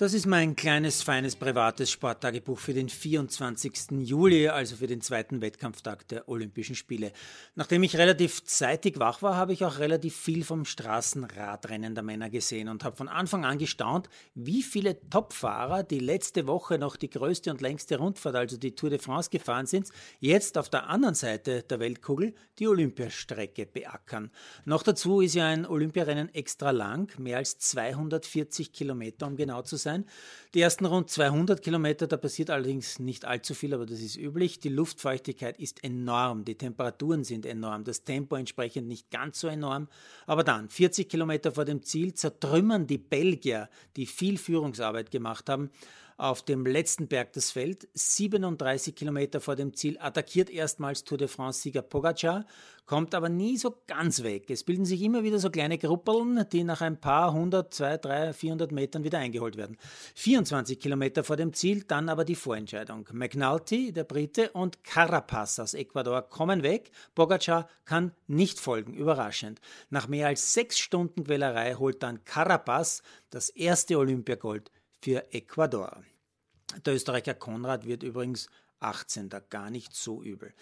Das ist mein kleines, feines, privates Sporttagebuch für den 24. Juli, also für den zweiten Wettkampftag der Olympischen Spiele. Nachdem ich relativ zeitig wach war, habe ich auch relativ viel vom Straßenradrennen der Männer gesehen und habe von Anfang an gestaunt, wie viele Topfahrer, die letzte Woche noch die größte und längste Rundfahrt, also die Tour de France, gefahren sind, jetzt auf der anderen Seite der Weltkugel die Olympiastrecke beackern. Noch dazu ist ja ein Olympiarennen extra lang, mehr als 240 Kilometer, um genau zu sein sein. Die ersten rund 200 Kilometer, da passiert allerdings nicht allzu viel, aber das ist üblich. Die Luftfeuchtigkeit ist enorm, die Temperaturen sind enorm, das Tempo entsprechend nicht ganz so enorm. Aber dann, 40 Kilometer vor dem Ziel, zertrümmern die Belgier, die viel Führungsarbeit gemacht haben, auf dem letzten Berg das Feld, 37 Kilometer vor dem Ziel, attackiert erstmals Tour de France-Sieger Pogacar, kommt aber nie so ganz weg. Es bilden sich immer wieder so kleine Gruppeln, die nach ein paar hundert, zwei, drei, vierhundert Metern wieder eingeholt werden. 24 Kilometer vor dem Ziel, dann aber die Vorentscheidung. McNulty, der Brite, und Carapaz aus Ecuador kommen weg. Pogacar kann nicht folgen, überraschend. Nach mehr als sechs Stunden Quälerei holt dann Carapaz das erste Olympiagold für Ecuador. Der Österreicher Konrad wird übrigens 18. Gar nicht so übel.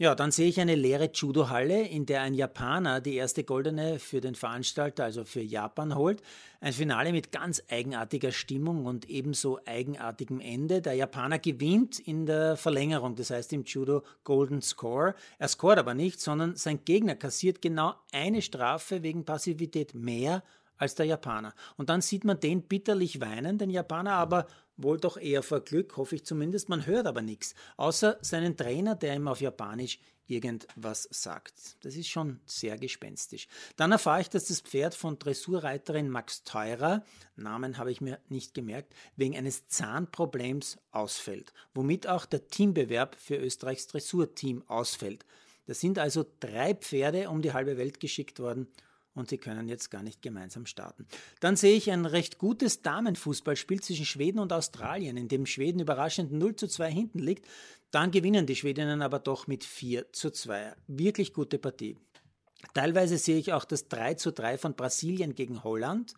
Ja, dann sehe ich eine leere Judo-Halle, in der ein Japaner die erste goldene für den Veranstalter, also für Japan, holt. Ein Finale mit ganz eigenartiger Stimmung und ebenso eigenartigem Ende. Der Japaner gewinnt in der Verlängerung, das heißt im Judo Golden Score. Er scoret aber nicht, sondern sein Gegner kassiert genau eine Strafe wegen Passivität mehr als der Japaner. Und dann sieht man den bitterlich weinen, den Japaner aber wohl doch eher vor Glück, hoffe ich zumindest. Man hört aber nichts, außer seinen Trainer, der ihm auf Japanisch irgendwas sagt. Das ist schon sehr gespenstisch. Dann erfahre ich, dass das Pferd von Dressurreiterin Max Teurer, Namen habe ich mir nicht gemerkt, wegen eines Zahnproblems ausfällt, womit auch der Teambewerb für Österreichs Dressurteam ausfällt. Da sind also drei Pferde um die halbe Welt geschickt worden und sie können jetzt gar nicht gemeinsam starten. Dann sehe ich ein recht gutes Damenfußballspiel zwischen Schweden und Australien, in dem Schweden überraschend 0 zu 2 hinten liegt. Dann gewinnen die Schwedinnen aber doch mit 4 zu 2. Wirklich gute Partie. Teilweise sehe ich auch das 3 zu 3 von Brasilien gegen Holland.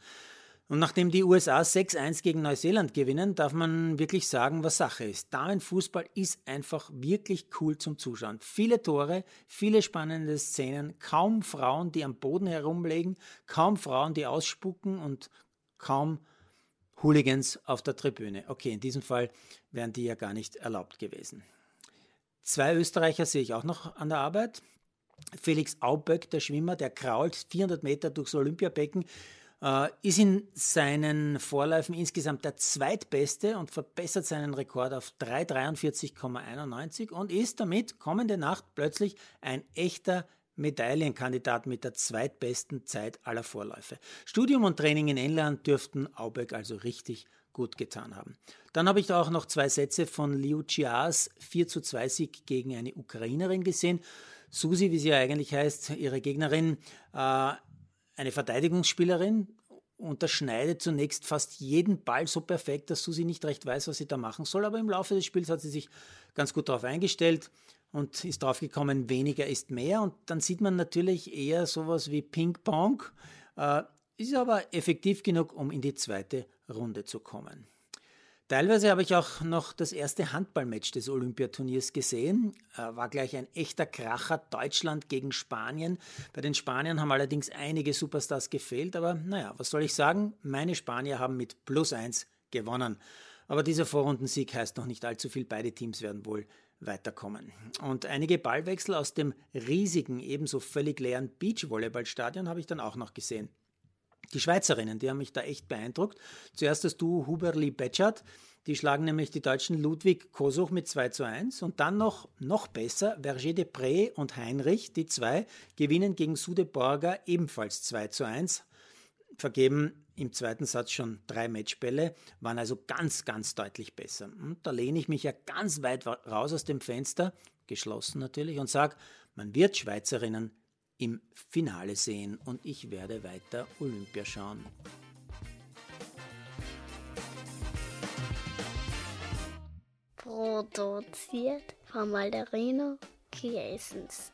Und nachdem die USA 6-1 gegen Neuseeland gewinnen, darf man wirklich sagen, was Sache ist. Damenfußball ist einfach wirklich cool zum Zuschauen. Viele Tore, viele spannende Szenen, kaum Frauen, die am Boden herumlegen, kaum Frauen, die ausspucken und kaum Hooligans auf der Tribüne. Okay, in diesem Fall wären die ja gar nicht erlaubt gewesen. Zwei Österreicher sehe ich auch noch an der Arbeit. Felix Auböck, der Schwimmer, der krault 400 Meter durchs Olympiabecken ist in seinen Vorläufen insgesamt der zweitbeste und verbessert seinen Rekord auf 3,43,91 und ist damit kommende Nacht plötzlich ein echter Medaillenkandidat mit der zweitbesten Zeit aller Vorläufe. Studium und Training in England dürften Aubeck also richtig gut getan haben. Dann habe ich da auch noch zwei Sätze von Liu Chias 4 zu 2 Sieg gegen eine Ukrainerin gesehen. Susi, wie sie ja eigentlich heißt, ihre Gegnerin, äh, eine Verteidigungsspielerin unterschneidet zunächst fast jeden Ball so perfekt, dass Susi nicht recht weiß, was sie da machen soll. Aber im Laufe des Spiels hat sie sich ganz gut darauf eingestellt und ist drauf gekommen, weniger ist mehr. Und dann sieht man natürlich eher sowas wie Ping-Pong, äh, ist aber effektiv genug, um in die zweite Runde zu kommen. Teilweise habe ich auch noch das erste Handballmatch des Olympiaturniers gesehen. Äh, war gleich ein echter Kracher. Deutschland gegen Spanien. Bei den Spaniern haben allerdings einige Superstars gefehlt. Aber naja, was soll ich sagen? Meine Spanier haben mit plus eins gewonnen. Aber dieser Vorrundensieg heißt noch nicht allzu viel. Beide Teams werden wohl weiterkommen. Und einige Ballwechsel aus dem riesigen, ebenso völlig leeren Beachvolleyballstadion habe ich dann auch noch gesehen. Die Schweizerinnen, die haben mich da echt beeindruckt. Zuerst das Duo Huberli Betschart, die schlagen nämlich die deutschen Ludwig Kosuch mit 2 zu 1 und dann noch, noch besser, Verger de Pré und Heinrich, die zwei, gewinnen gegen Sude Borger ebenfalls 2 zu 1, vergeben im zweiten Satz schon drei Matchbälle, waren also ganz, ganz deutlich besser. Und da lehne ich mich ja ganz weit raus aus dem Fenster, geschlossen natürlich, und sage, man wird Schweizerinnen im Finale sehen und ich werde weiter Olympia schauen. Produziert von Malderino Kiesens.